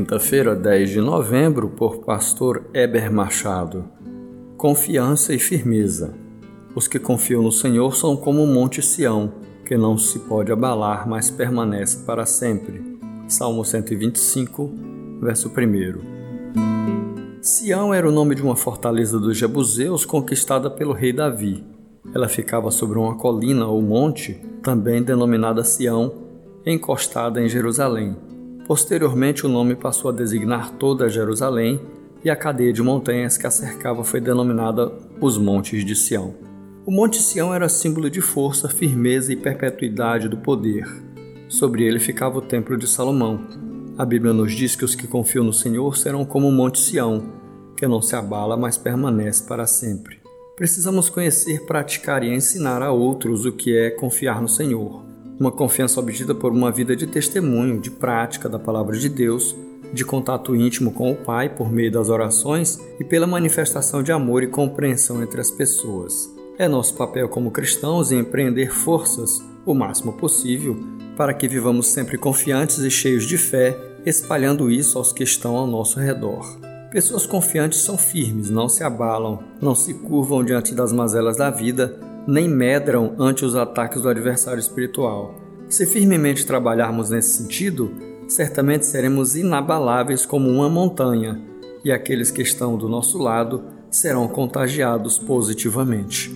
Quinta-feira, 10 de novembro, por Pastor Eber Machado. Confiança e firmeza. Os que confiam no Senhor são como o monte Sião, que não se pode abalar, mas permanece para sempre. Salmo 125, verso 1. Sião era o nome de uma fortaleza dos Jebuseus conquistada pelo rei Davi. Ela ficava sobre uma colina ou monte, também denominada Sião, encostada em Jerusalém. Posteriormente, o nome passou a designar toda Jerusalém e a cadeia de montanhas que a cercava foi denominada os Montes de Sião. O Monte Sião era símbolo de força, firmeza e perpetuidade do poder. Sobre ele ficava o Templo de Salomão. A Bíblia nos diz que os que confiam no Senhor serão como o Monte Sião, que não se abala, mas permanece para sempre. Precisamos conhecer, praticar e ensinar a outros o que é confiar no Senhor uma confiança obtida por uma vida de testemunho, de prática da palavra de Deus, de contato íntimo com o Pai por meio das orações e pela manifestação de amor e compreensão entre as pessoas. É nosso papel como cristãos empreender forças o máximo possível para que vivamos sempre confiantes e cheios de fé, espalhando isso aos que estão ao nosso redor. Pessoas confiantes são firmes, não se abalam, não se curvam diante das mazelas da vida, nem medram ante os ataques do adversário espiritual. Se firmemente trabalharmos nesse sentido, certamente seremos inabaláveis como uma montanha, e aqueles que estão do nosso lado serão contagiados positivamente.